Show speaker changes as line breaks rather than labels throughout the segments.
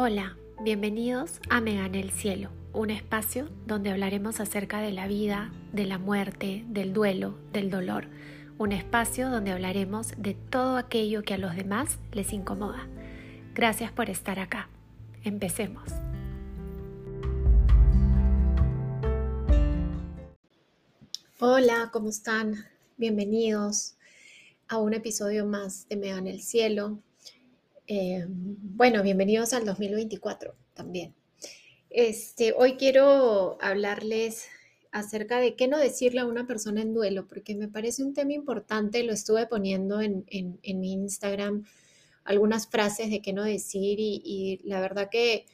Hola, bienvenidos a Me Gane el Cielo, un espacio donde hablaremos acerca de la vida, de la muerte, del duelo, del dolor, un espacio donde hablaremos de todo aquello que a los demás les incomoda. Gracias por estar acá. Empecemos. Hola, ¿cómo están? Bienvenidos a un episodio más de Me Gane el Cielo. Eh, bueno, bienvenidos al 2024 también. Este, hoy quiero hablarles acerca de qué no decirle a una persona en duelo, porque me parece un tema importante, lo estuve poniendo en, mi Instagram, algunas frases de qué no decir y, la verdad que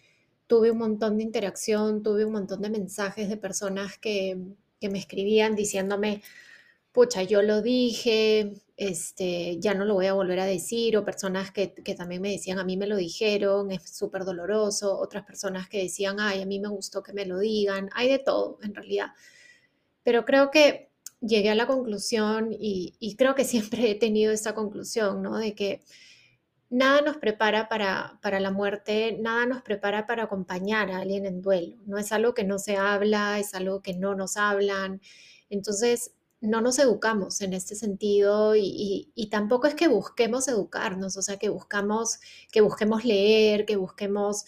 tuve un montón de interacción, tuve un montón de mensajes de personas que, que me escribían diciéndome, pucha, yo lo dije, este, ya no lo voy a volver a decir, o personas que, también me decían, a mí me lo dijeron, es súper doloroso, otras personas que decían, ay, a mí me gustó que me lo digan, hay de todo en realidad. Pero creo que llegué a la conclusión y, y creo que siempre he tenido esta conclusión, ¿no? De que nada nos prepara para, para la muerte, nada nos prepara para acompañar a alguien en duelo, no es algo que no se habla, es algo que no nos hablan. Entonces, no nos educamos en este sentido y, tampoco es que busquemos educarnos, o sea, que buscamos, que busquemos leer, que busquemos,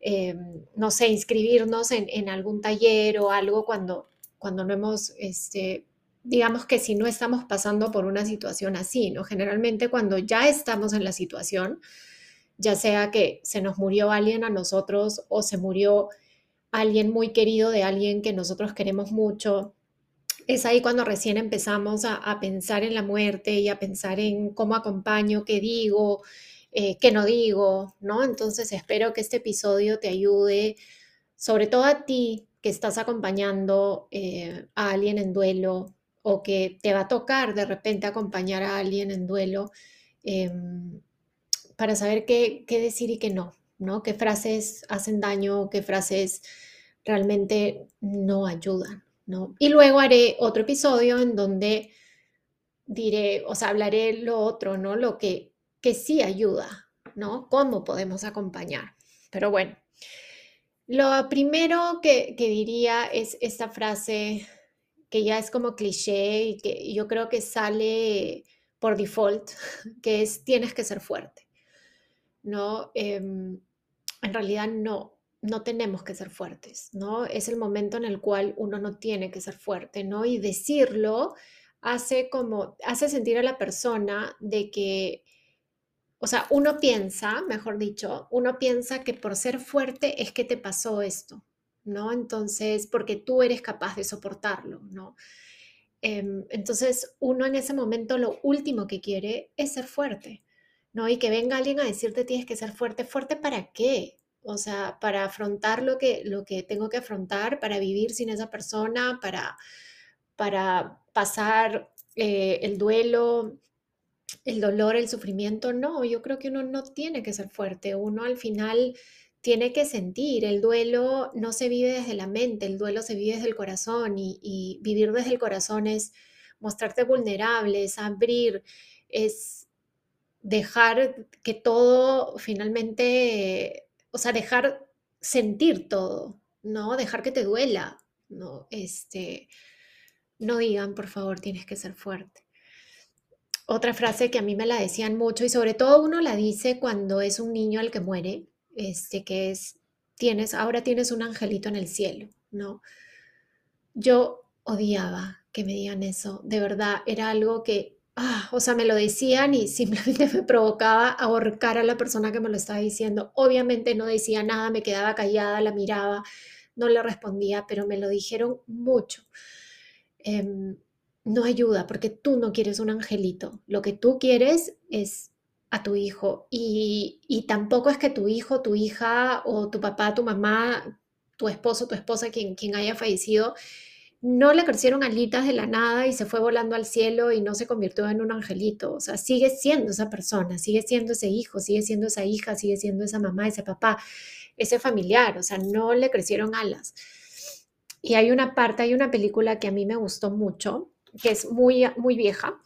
eh, no sé, inscribirnos en, algún taller o algo cuando, cuando no hemos, este, digamos que si no estamos pasando por una situación así, ¿no? Generalmente cuando ya estamos en la situación, ya sea que se nos murió alguien a nosotros o se murió alguien muy querido de alguien que nosotros queremos mucho, es ahí cuando recién empezamos a, pensar en la muerte y a pensar en cómo acompaño, qué digo, eh, qué no digo, ¿no? Entonces espero que este episodio te ayude, sobre todo a ti que estás acompañando eh, a alguien en duelo o que te va a tocar de repente acompañar a alguien en duelo, em, para saber qué, qué decir y qué no, ¿no? Qué frases hacen daño, qué frases realmente no ayudan. Y luego haré otro episodio en donde diré, o sea, hablaré lo otro, ¿no? Lo que, que sí ayuda, ¿no? Cómo podemos acompañar. Pero bueno, lo primero que, diría es esta frase que ya es como cliché y que yo creo que sale por default, que es tienes que ser fuerte, ¿no? Em, en realidad no, no tenemos que ser fuertes, ¿no? Es el momento en el cual uno no tiene que ser fuerte, ¿no? Y decirlo hace como, hace sentir a la persona de que, o sea, uno piensa, mejor dicho, uno piensa que por ser fuerte es que te pasó esto, ¿no? Entonces, porque tú eres capaz de soportarlo, ¿no? Em, entonces, uno en ese momento lo último que quiere es ser fuerte, ¿no? Y que venga alguien a decirte tienes que ser fuerte, ¿fuerte para qué? O sea, para afrontar lo que, lo que tengo que afrontar, para vivir sin esa persona, para, para pasar eh, el duelo, el dolor, el sufrimiento. No, yo creo que uno no tiene que ser fuerte, uno al final tiene que sentir. El duelo no se vive desde la mente, el duelo se vive desde el corazón y, vivir desde el corazón es mostrarte vulnerable, es abrir, es dejar que todo finalmente o sea, dejar sentir todo, ¿no? Dejar que te duela, ¿no? Este, no digan, por favor, tienes que ser fuerte. Otra frase que a mí me la decían mucho y sobre todo uno la dice cuando es un niño al que muere, este, que es, tienes, ahora tienes un angelito en el cielo, ¿no? Yo odiaba que me digan eso, de verdad, era algo que Ah, o sea, me lo decían y simplemente me provocaba ahorcar a la persona que me lo estaba diciendo. Obviamente no decía nada, me quedaba callada, la miraba, no le respondía, pero me lo dijeron mucho. Em, no ayuda porque tú no quieres un angelito. Lo que tú quieres es a tu hijo y, y tampoco es que tu hijo, tu hija o tu papá, tu mamá, tu esposo, tu esposa, quien, quien haya fallecido, no le crecieron alitas de la nada y se fue volando al cielo y no se convirtió en un angelito. O sea, sigue siendo esa persona, sigue siendo ese hijo, sigue siendo esa hija, sigue siendo esa mamá, ese papá, ese familiar. O sea, no le crecieron alas. Y hay una parte, hay una película que a mí me gustó mucho, que es muy, muy vieja.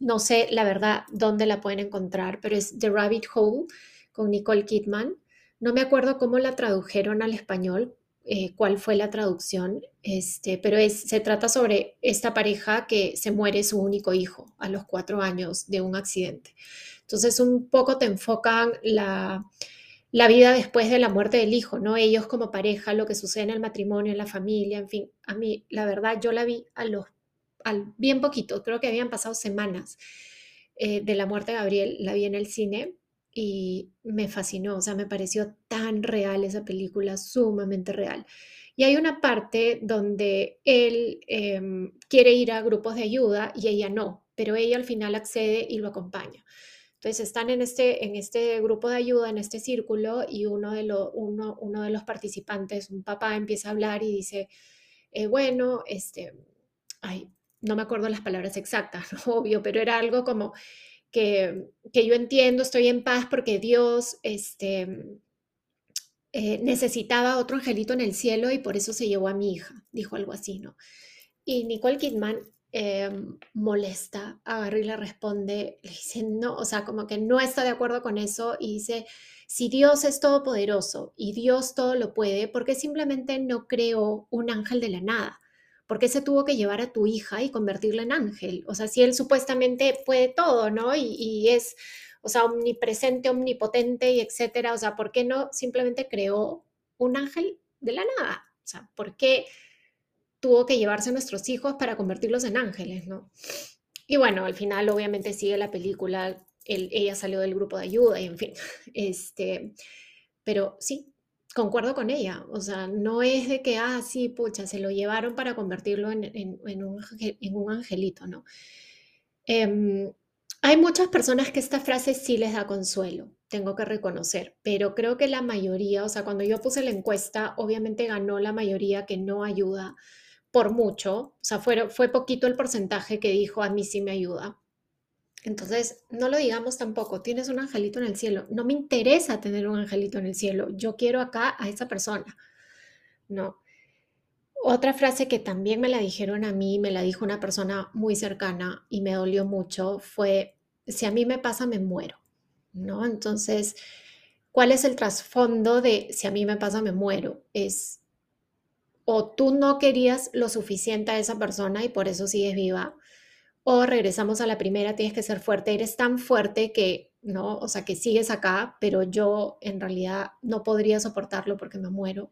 No sé la verdad dónde la pueden encontrar, pero es The Rabbit Hole con Nicole Kidman. No me acuerdo cómo la tradujeron al español, eh, cuál fue la traducción, este, pero es, se trata sobre esta pareja que se muere su único hijo a los cuatro años de un accidente. Entonces un poco te enfocan la, la vida después de la muerte del hijo, ¿no? Ellos como pareja, lo que sucede en el matrimonio, en la familia, en fin. A mí, la verdad, yo la vi a los, al, bien poquito, creo que habían pasado semanas eh, de la muerte de Gabriel, la vi en el cine y me fascinó, o sea, me pareció tan real esa película, sumamente real. Y hay una parte donde él em, quiere ir a grupos de ayuda y ella no, pero ella al final accede y lo acompaña. Entonces están en este, en este grupo de ayuda, en este círculo, y uno de, uno, uno de los participantes, un papá, empieza a hablar y dice, eh, bueno, este, ay, no me acuerdo las palabras exactas, obvio, pero era algo como que, yo entiendo, estoy en paz porque Dios este, eh, necesitaba otro angelito en el cielo y por eso se llevó a mi hija, dijo algo así, ¿no? Y Nicole Kidman Em, molesta, agarra y le responde, le dice no, o sea, como que no está de acuerdo con eso y dice, si Dios es todopoderoso y Dios todo lo puede, ¿por qué simplemente no creó un ángel de la nada? ¿Por qué se tuvo que llevar a tu hija y convertirla en ángel? O sea, si él supuestamente puede todo, ¿no? Y, es, o sea, omnipresente, omnipotente y etcétera. O sea, ¿por qué no simplemente creó un ángel de la nada? O sea, ¿por qué? tuvo que llevarse a nuestros hijos para convertirlos en ángeles, ¿no? Y bueno, al final obviamente sigue la película, ella salió del grupo de ayuda y en fin, este, pero sí, concuerdo con ella, o sea, no es de que, ah, sí, pucha, se lo llevaron para convertirlo en, un, angelito, ¿no? Em, hay muchas personas que esta frase sí les da consuelo, tengo que reconocer, pero creo que la mayoría, o sea, cuando yo puse la encuesta, obviamente ganó la mayoría que no ayuda por mucho, o sea, fue, fue poquito el porcentaje que dijo a mí sí me ayuda. Entonces, no lo digamos tampoco, tienes un angelito en el cielo. No me interesa tener un angelito en el cielo, yo quiero acá a esa persona. No. Otra frase que también me la dijeron a mí, me la dijo una persona muy cercana y me dolió mucho, fue, si a mí me pasa, me muero. ¿No? Entonces, ¿cuál es el trasfondo de si a mí me pasa, me muero? Es o tú no querías lo suficiente a esa persona y por eso sigues viva, o regresamos a la primera, tienes que ser fuerte, eres tan fuerte que, ¿no? O sea, que sigues acá, pero yo en realidad no podría soportarlo porque me muero.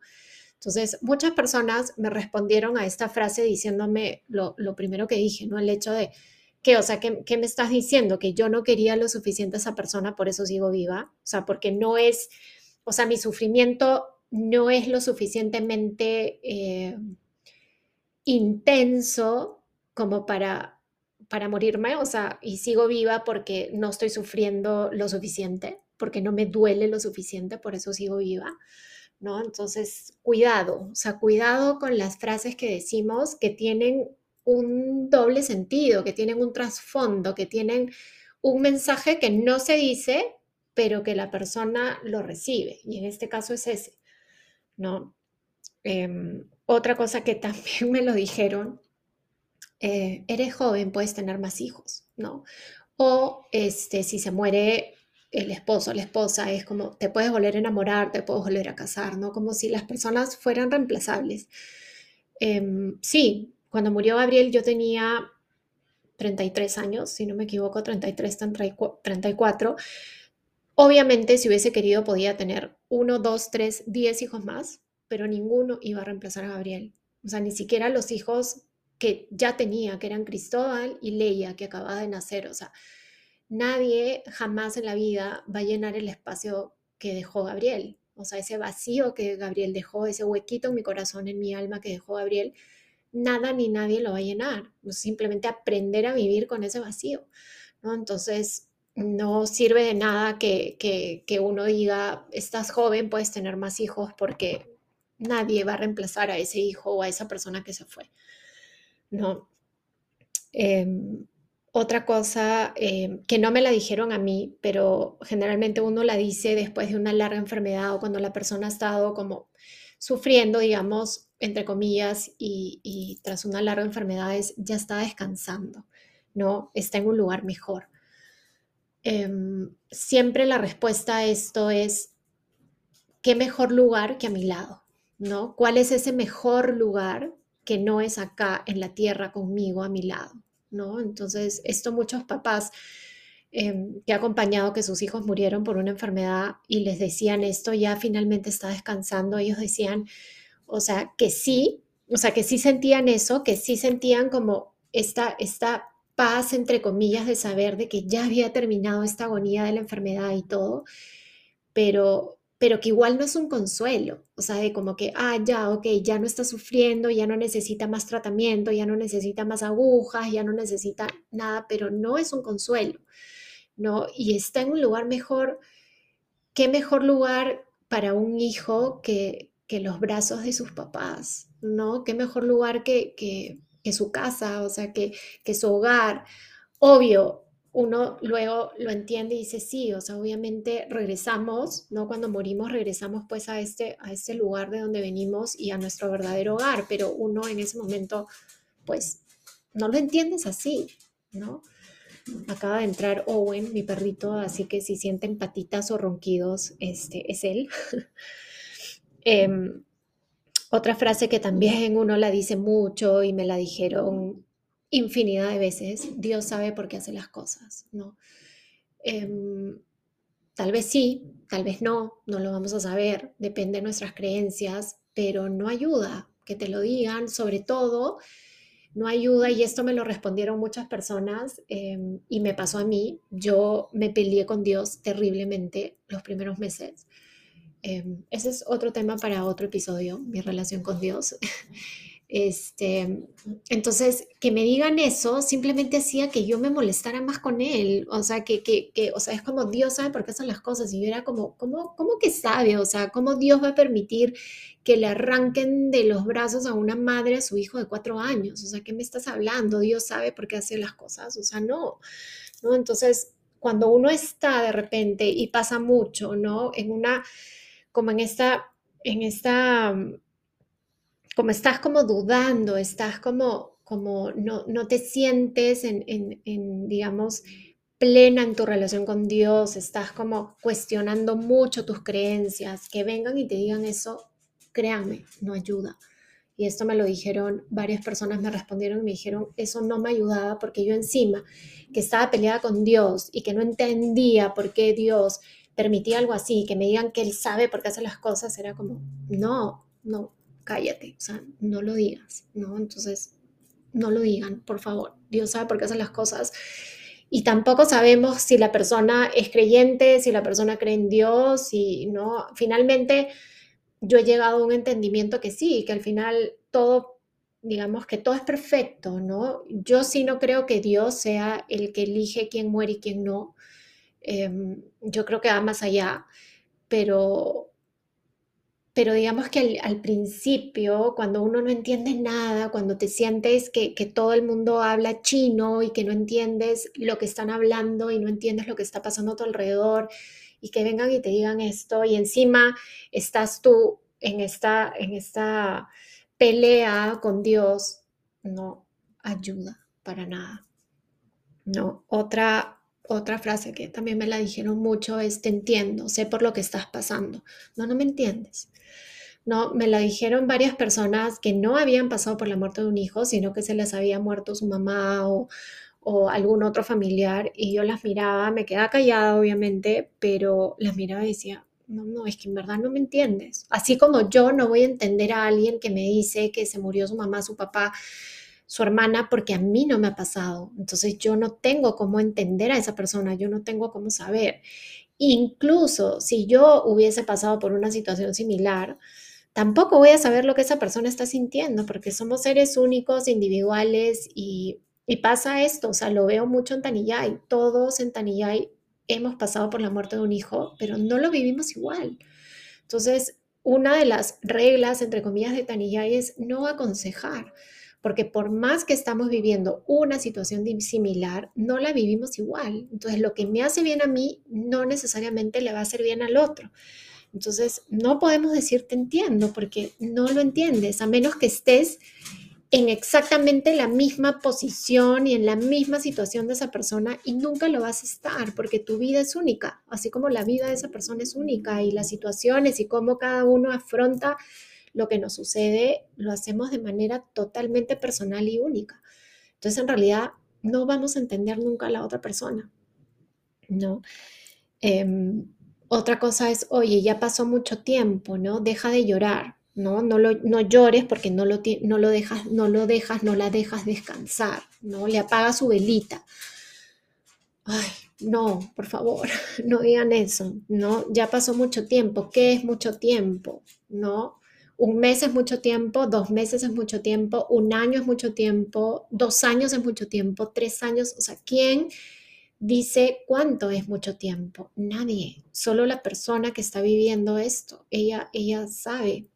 Entonces, muchas personas me respondieron a esta frase diciéndome lo, primero que dije, ¿no? El hecho de que, o sea, ¿qué, ¿qué, me estás diciendo? Que yo no quería lo suficiente a esa persona, por eso sigo viva. O sea, porque no es, o sea, mi sufrimiento no es lo suficientemente eh, intenso como para, para morirme, o sea, y sigo viva porque no estoy sufriendo lo suficiente, porque no me duele lo suficiente, por eso sigo viva, ¿no? Entonces, cuidado, o sea, cuidado con las frases que decimos que tienen un doble sentido, que tienen un trasfondo, que tienen un mensaje que no se dice, pero que la persona lo recibe, y en este caso es ese. ¿no? Em, otra cosa que también me lo dijeron, eh, eres joven, puedes tener más hijos, ¿no? O este, si se muere el esposo, la esposa, es como te puedes volver a enamorar, te puedes volver a casar, ¿no? Como si las personas fueran reemplazables. Em, sí, cuando murió Gabriel yo tenía 33 años, si no me equivoco, 33, 34. Obviamente, si hubiese querido, podía tener uno, dos, tres, diez hijos más, pero ninguno iba a reemplazar a Gabriel. O sea, ni siquiera los hijos que ya tenía, que eran Cristóbal y Leia, que acababa de nacer. O sea, nadie jamás en la vida va a llenar el espacio que dejó Gabriel. O sea, ese vacío que Gabriel dejó, ese huequito en mi corazón, en mi alma que dejó Gabriel, nada ni nadie lo va a llenar. Simplemente aprender a vivir con ese vacío. ¿no? Entonces, no sirve de nada que, que, uno diga, estás joven, puedes tener más hijos porque nadie va a reemplazar a ese hijo o a esa persona que se fue. No. Em, otra cosa em, que no me la dijeron a mí, pero generalmente uno la dice después de una larga enfermedad o cuando la persona ha estado como sufriendo, digamos, entre comillas, y, tras una larga enfermedad es, ya está descansando, ¿no? Está en un lugar mejor. Em, siempre la respuesta a esto es ¿qué mejor lugar que a mi lado? ¿No? ¿Cuál es ese mejor lugar que no es acá en la tierra conmigo a mi lado? ¿No? Entonces, esto muchos papás em, que ha acompañado que sus hijos murieron por una enfermedad y les decían esto, ya finalmente está descansando, ellos decían, o sea, que sí, o sea, que sí sentían eso, que sí sentían como esta, esta paz, entre comillas, de saber de que ya había terminado esta agonía de la enfermedad y todo, pero, pero que igual no es un consuelo, o sea, de como que, ah, ya, ok, ya no está sufriendo, ya no necesita más tratamiento, ya no necesita más agujas, ya no necesita nada, pero no es un consuelo, ¿no? Y está en un lugar mejor, ¿qué mejor lugar para un hijo que, que los brazos de sus papás, ¿no? ¿Qué mejor lugar que, que, que su casa, o sea, que, que su hogar? Obvio, uno luego lo entiende y dice, sí, o sea, obviamente regresamos, ¿no? Cuando morimos regresamos pues a este, a este lugar de donde venimos y a nuestro verdadero hogar, pero uno en ese momento pues no lo entiendes así, ¿no? Acaba de entrar Owen, mi perrito, así que si sienten patitas o ronquidos, este es él. Em, otra frase que también uno la dice mucho y me la dijeron infinidad de veces, Dios sabe por qué hace las cosas, ¿no? Em, tal vez sí, tal vez no, no lo vamos a saber, depende de nuestras creencias, pero no ayuda que te lo digan, sobre todo, no ayuda, y esto me lo respondieron muchas personas em, y me pasó a mí, yo me peleé con Dios terriblemente los primeros meses. Em, ese es otro tema para otro episodio, mi relación con Dios. Este, entonces, que me digan eso simplemente hacía que yo me molestara más con él. O sea, que, que, o sea, es como Dios sabe por qué son las cosas. Y yo era como, ¿cómo, ¿cómo que sabe? O sea, ¿cómo Dios va a permitir que le arranquen de los brazos a una madre a su hijo de cuatro años? O sea, ¿qué me estás hablando? Dios sabe por qué hace las cosas. O sea, no. ¿no? Entonces, cuando uno está de repente y pasa mucho, ¿no? En una, como en esta, en esta como estás como dudando, estás como, como no, no te sientes en, en, digamos, plena en tu relación con Dios, estás como cuestionando mucho tus creencias, que vengan y te digan eso, créanme, no ayuda. Y esto me lo dijeron, varias personas me respondieron y me dijeron, eso no me ayudaba porque yo encima, que estaba peleada con Dios y que no entendía por qué Dios permitía algo así, que me digan que Él sabe por qué hace las cosas, era como, no, no, cállate, o sea, no lo digas, ¿no? Entonces, no lo digan, por favor. Dios sabe por qué hacen las cosas. Y tampoco sabemos si la persona es creyente, si la persona cree en Dios, y no. Finalmente, yo he llegado a un entendimiento que sí, que al final todo, digamos que todo es perfecto, ¿no? Yo sí no creo que Dios sea el que elige quién muere y quién no. Em, yo creo que va más allá, pero pero digamos que al, principio, cuando uno no entiende nada, cuando te sientes que, que, todo el mundo habla chino y que no entiendes lo que están hablando y no entiendes lo que está pasando a tu alrededor y que vengan y te digan esto y encima estás tú en esta, en esta pelea con Dios, no ayuda para nada. No, otra, otra frase que también me la dijeron mucho es, te entiendo, sé por lo que estás pasando. No, no me entiendes. No, me la dijeron varias personas que no habían pasado por la muerte de un hijo, sino que se les había muerto su mamá o, o algún otro familiar y yo las miraba, me quedaba callada obviamente, pero las miraba y decía, no, no, es que en verdad no me entiendes. Así como yo no voy a entender a alguien que me dice que se murió su mamá, su papá, su hermana, porque a mí no me ha pasado. Entonces yo no tengo cómo entender a esa persona, yo no tengo cómo saber. Incluso si yo hubiese pasado por una situación similar, tampoco voy a saber lo que esa persona está sintiendo, porque somos seres únicos, individuales y, pasa esto, o sea, lo veo mucho en Tanillay, todos en Tanillay hemos pasado por la muerte de un hijo, pero no lo vivimos igual. Entonces, una de las reglas, entre comillas, de Tanillay es no aconsejar, porque por más que estamos viviendo una situación similar, no la vivimos igual. Entonces, lo que me hace bien a mí no necesariamente le va a hacer bien al otro. Entonces, no podemos decir te entiendo porque no lo entiendes, a menos que estés en exactamente la misma posición y en la misma situación de esa persona y nunca lo vas a estar porque tu vida es única, así como la vida de esa persona es única y las situaciones y cómo cada uno afronta lo que nos sucede, lo hacemos de manera totalmente personal y única. Entonces, en realidad, no vamos a entender nunca a la otra persona, ¿no? Em, otra cosa es, oye, ya pasó mucho tiempo, ¿no? Deja de llorar. ¿no? No, lo, no llores porque no lo, no lo dejas, no lo dejas, no la dejas descansar, ¿no? Le apaga su velita. Ay, no, por favor, no digan eso, ¿no? Ya pasó mucho tiempo. ¿Qué es mucho tiempo? ¿No? Un mes es mucho tiempo, dos meses es mucho tiempo, un año es mucho tiempo, dos años es mucho tiempo, tres años, o sea, ¿quién dice cuánto es mucho tiempo? Nadie, solo la persona que está viviendo esto, ella, ella sabe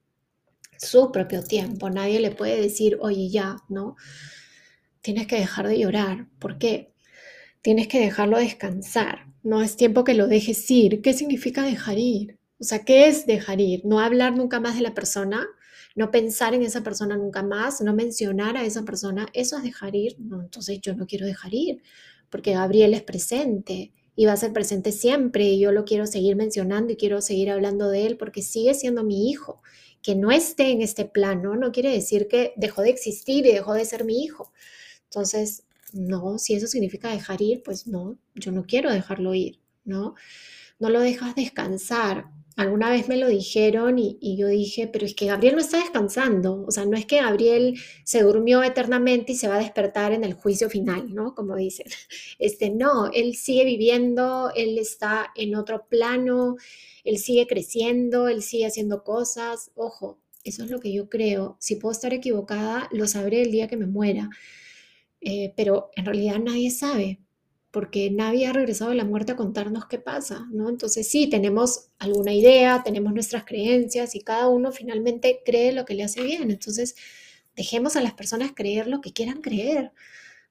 su propio tiempo. Nadie le puede decir, oye, ya, ¿no? Tienes que dejar de llorar. ¿Por qué? Tienes que dejarlo descansar. No es tiempo que lo dejes ir. ¿Qué significa dejar ir? O sea, ¿qué es dejar ir? No hablar nunca más de la persona, no pensar en esa persona nunca más, no mencionar a esa persona. Eso es dejar ir. No, entonces yo no quiero dejar ir porque Gabriel es presente y va a ser presente siempre y yo lo quiero seguir mencionando y quiero seguir hablando de él porque sigue siendo mi hijo que no esté en este plano no quiere decir que dejó de existir y dejó de ser mi hijo. Entonces, no, si eso significa dejar ir, pues no, yo no quiero dejarlo ir, ¿no? No lo dejas descansar. Alguna vez me lo dijeron y, yo dije, pero es que Gabriel no está descansando, o sea, no es que Gabriel se durmió eternamente y se va a despertar en el juicio final, ¿no? Como dicen. Este, no, él sigue viviendo, él está en otro plano, él sigue creciendo, él sigue haciendo cosas. Ojo, eso es lo que yo creo. Si puedo estar equivocada, lo sabré el día que me muera. Eh, pero en realidad nadie sabe, porque nadie ha regresado de la muerte a contarnos qué pasa, ¿no? Entonces sí, tenemos alguna idea, tenemos nuestras creencias y cada uno finalmente cree lo que le hace bien. Entonces, dejemos a las personas creer lo que quieran creer.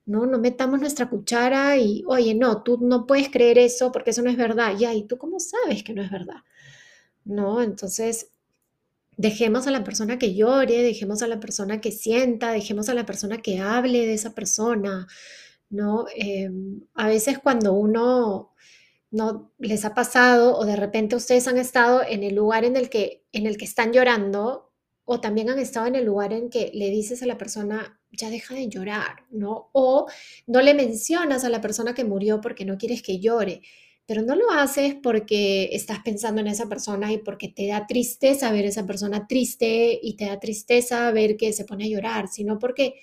¿no? No metamos nuestra cuchara y, oye, no, tú no puedes creer eso porque eso no es verdad. Ya, ¿y tú cómo sabes que no es verdad? ¿No? Entonces, dejemos a la persona que llore, dejemos a la persona que sienta, dejemos a la persona que hable de esa persona, ¿no? Em, a veces cuando uno no les ha pasado o de repente ustedes han estado en el lugar en el que, en el que están llorando o también han estado en el lugar en que le dices a la persona, ya deja de llorar, ¿no? O no le mencionas a la persona que murió porque no quieres que llore, pero no lo haces porque estás pensando en esa persona y porque te da tristeza ver a esa persona triste y te da tristeza ver que se pone a llorar, sino porque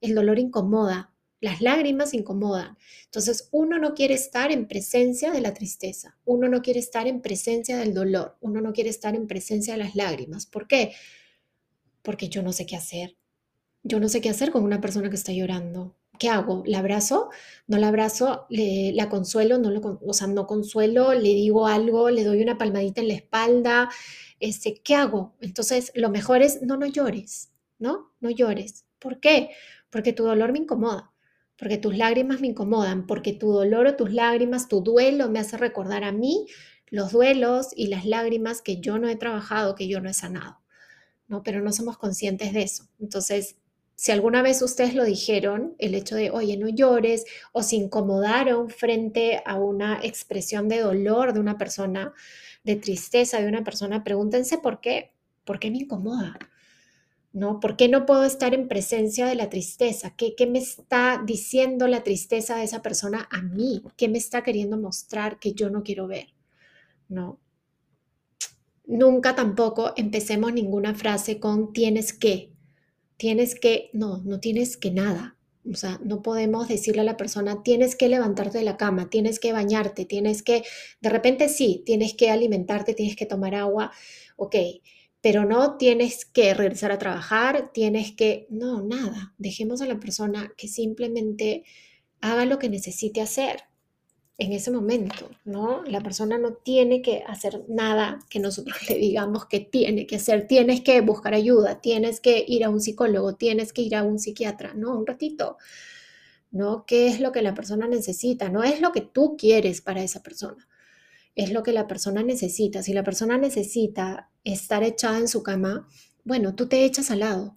el dolor incomoda, las lágrimas incomodan. Entonces, uno no quiere estar en presencia de la tristeza, uno no quiere estar en presencia del dolor, uno no quiere estar en presencia de las lágrimas. ¿Por qué? Porque yo no sé qué hacer, yo no sé qué hacer con una persona que está llorando. ¿Qué hago? ¿La abrazo? ¿No la abrazo? ¿La consuelo? No lo, o sea, no consuelo, le digo algo, le doy una palmadita en la espalda. Este, ¿Qué hago? Entonces, lo mejor es no, no llores, ¿no? No llores. ¿Por qué? Porque tu dolor me incomoda, porque tus lágrimas me incomodan, porque tu dolor o tus lágrimas, tu duelo me hace recordar a mí los duelos y las lágrimas que yo no he trabajado, que yo no he sanado, ¿no? Pero no somos conscientes de eso. Entonces, si alguna vez ustedes lo dijeron, el hecho de, oye, no llores, o se incomodaron frente a una expresión de dolor de una persona, de tristeza de una persona, pregúntense por qué, por qué me incomoda, ¿no? ¿Por qué no puedo estar en presencia de la tristeza? ¿Qué, qué me está diciendo la tristeza de esa persona a mí? ¿Qué me está queriendo mostrar que yo no quiero ver? ¿No? Nunca tampoco empecemos ninguna frase con tienes que, tienes que, no, no tienes que nada. O sea, no podemos decirle a la persona, tienes que levantarte de la cama, tienes que bañarte, tienes que, de repente sí, tienes que alimentarte, tienes que tomar agua, ok, pero no tienes que regresar a trabajar, tienes que, no, nada, dejemos a la persona que simplemente haga lo que necesite hacer en ese momento, ¿no? La persona no tiene que hacer nada que nosotros le digamos que tiene que hacer. Tienes que buscar ayuda, tienes que ir a un psicólogo, tienes que ir a un psiquiatra, ¿no? Un ratito, ¿no? ¿Qué es lo que la persona necesita? No es lo que tú quieres para esa persona, es lo que la persona necesita. Si la persona necesita estar echada en su cama, bueno, tú te echas al lado,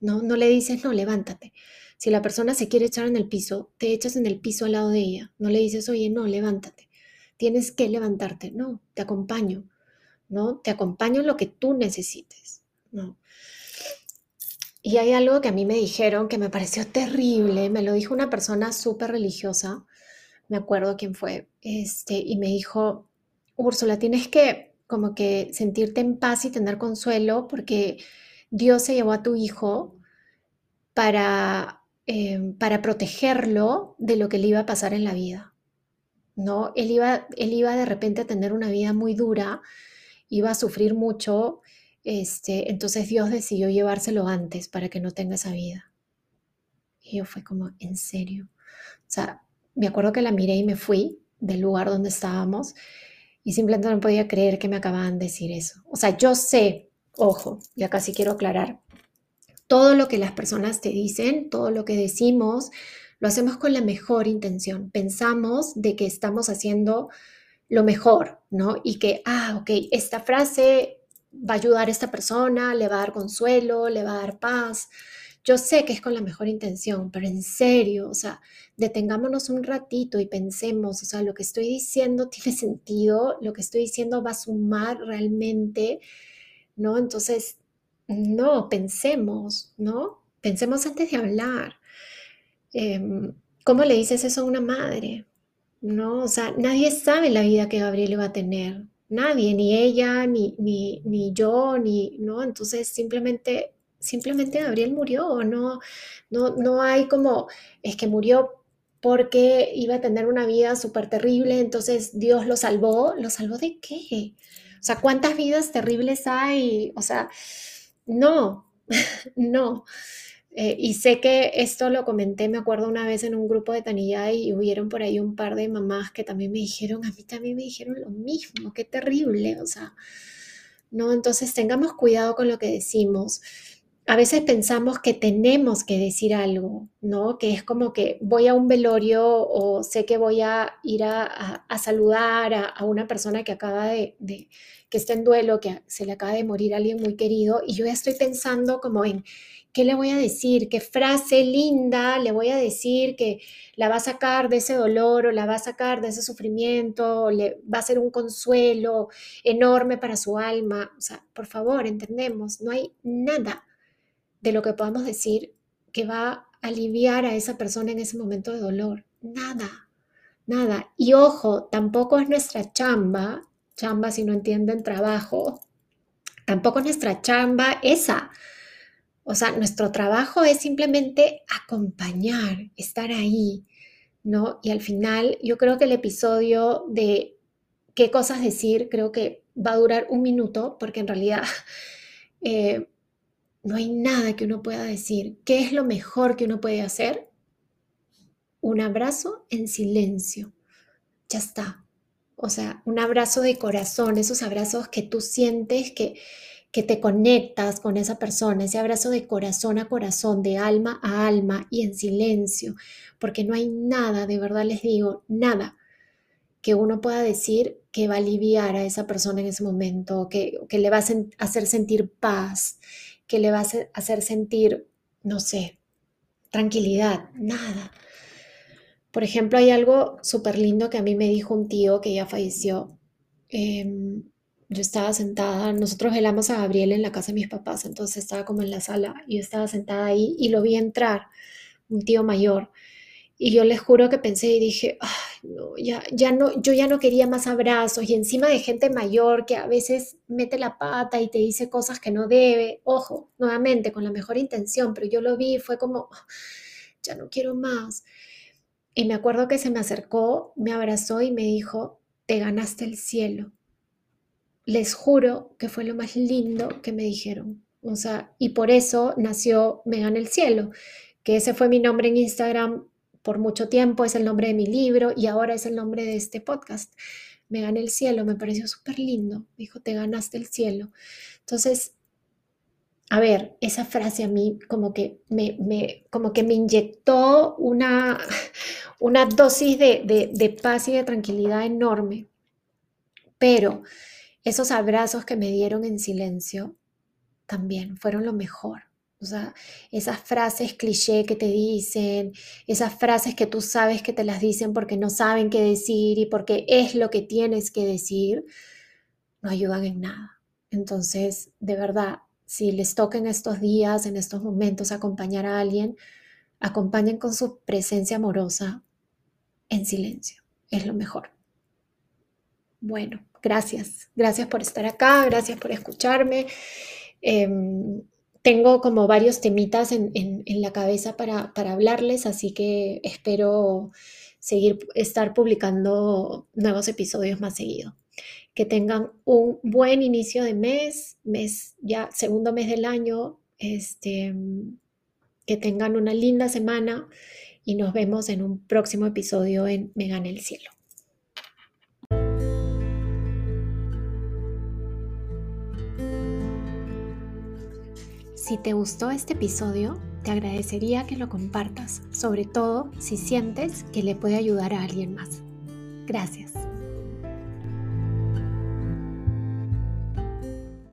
¿no? No le dices, no, levántate. Si la persona se quiere echar en el piso, te echas en el piso al lado de ella. No le dices, oye, no, levántate. Tienes que levantarte. No, te acompaño. ¿no? Te acompaño en lo que tú necesites, ¿no? Y hay algo que a mí me dijeron que me pareció terrible, me lo dijo una persona súper religiosa, me acuerdo quién fue, este, y me dijo, Úrsula, tienes que como que sentirte en paz y tener consuelo porque Dios se llevó a tu hijo para, em, para protegerlo de lo que le iba a pasar en la vida. ¿no? Él iba, él iba de repente a tener una vida muy dura, iba a sufrir mucho, este, entonces Dios decidió llevárselo antes para que no tenga esa vida. Y yo fue como, ¿en serio? O sea, me acuerdo que la miré y me fui del lugar donde estábamos y simplemente no podía creer que me acababan de decir eso. O sea, yo sé, ojo, y acá sí quiero aclarar, todo lo que las personas te dicen, todo lo que decimos, lo hacemos con la mejor intención. Pensamos de que estamos haciendo lo mejor, ¿no? Y que, ah, ok, esta frase va a ayudar a esta persona, le va a dar consuelo, le va a dar paz. Yo sé que es con la mejor intención, pero en serio, o sea, detengámonos un ratito y pensemos, o sea, lo que estoy diciendo tiene sentido, lo que estoy diciendo va a sumar realmente, ¿no? Entonces, no, pensemos, ¿no? Pensemos antes de hablar. Em, ¿Cómo le dices eso a una madre? ¿no? O sea, nadie sabe la vida que Gabriel va a tener. Nadie, ni ella, ni, ni, ni yo, ni, ¿no? Entonces simplemente, simplemente Gabriel murió, no, no, no hay como, es que murió porque iba a tener una vida súper terrible, entonces Dios lo salvó. ¿Lo salvó de qué? O sea, ¿cuántas vidas terribles hay? O sea, no, no. Eh, y sé que esto lo comenté, me acuerdo una vez en un grupo de Tanilla y hubieron por ahí un par de mamás que también me dijeron, a mí también me dijeron lo mismo, qué terrible, o sea, ¿no? Entonces tengamos cuidado con lo que decimos. A veces pensamos que tenemos que decir algo, ¿no? Que es como que voy a un velorio o sé que voy a ir a, saludar a, una persona que acaba de, que está en duelo, que se le acaba de morir alguien muy querido y yo ya estoy pensando como en ¿Qué le voy a decir? ¿Qué frase linda le voy a decir que la va a sacar de ese dolor o la va a sacar de ese sufrimiento, le va a ser un consuelo enorme para su alma? O sea, por favor, entendemos, no hay nada de lo que podamos decir que va a aliviar a esa persona en ese momento de dolor. Nada, nada. Y ojo, tampoco es nuestra chamba, chamba si no entienden trabajo, tampoco es nuestra chamba esa o sea, nuestro trabajo es simplemente acompañar, estar ahí, ¿no? Y al final yo creo que el episodio de qué cosas decir creo que va a durar un minuto porque en realidad eh, no hay nada que uno pueda decir. ¿Qué es lo mejor que uno puede hacer? Un abrazo en silencio. Ya está. O sea, un abrazo de corazón, esos abrazos que tú sientes que que te conectas con esa persona, ese abrazo de corazón a corazón, de alma a alma y en silencio, porque no hay nada, de verdad les digo, nada que uno pueda decir que va a aliviar a esa persona en ese momento, que, que le va a hacer sentir paz, que le va a hacer sentir, no sé, tranquilidad, nada. Por ejemplo, hay algo súper lindo que a mí me dijo un tío que ya falleció. Em, yo estaba sentada, nosotros velamos a Gabriel en la casa de mis papás, entonces estaba como en la sala, y yo estaba sentada ahí y lo vi entrar, un tío mayor, y yo les juro que pensé y dije, no, ya, ya no, yo ya no quería más abrazos, y encima de gente mayor que a veces mete la pata y te dice cosas que no debe, ojo, nuevamente, con la mejor intención, pero yo lo vi y fue como, ya no quiero más. Y me acuerdo que se me acercó, me abrazó y me dijo, te ganaste el cielo les juro que fue lo más lindo que me dijeron. O sea, y por eso nació Me Gana el Cielo, que ese fue mi nombre en Instagram por mucho tiempo, es el nombre de mi libro y ahora es el nombre de este podcast. Me gané el cielo, me pareció súper lindo. Dijo, te ganaste el cielo. Entonces, a ver, esa frase a mí como que me, como que me inyectó una, una dosis de, de paz y de tranquilidad enorme. Pero esos abrazos que me dieron en silencio también fueron lo mejor, O sea, esas frases cliché que te dicen, esas frases que tú sabes que te las dicen porque no saben qué decir y porque es lo que tienes que decir, no ayudan en nada. Entonces, de verdad, si les toca en estos días, en estos momentos acompañar a alguien, acompañen con su presencia amorosa en silencio. Es lo mejor. Bueno, gracias. Gracias por estar acá, gracias por escucharme. Em, tengo como varios temitas en, la cabeza para, hablarles, así que espero seguir, estar publicando nuevos episodios más seguido. Que tengan un buen inicio de mes, mes ya segundo mes del año, este, que tengan una linda semana y nos vemos en un próximo episodio en Me Gana el Cielo. Si te gustó este episodio, te agradecería que lo compartas, sobre todo si sientes que le puede ayudar a alguien más. Gracias.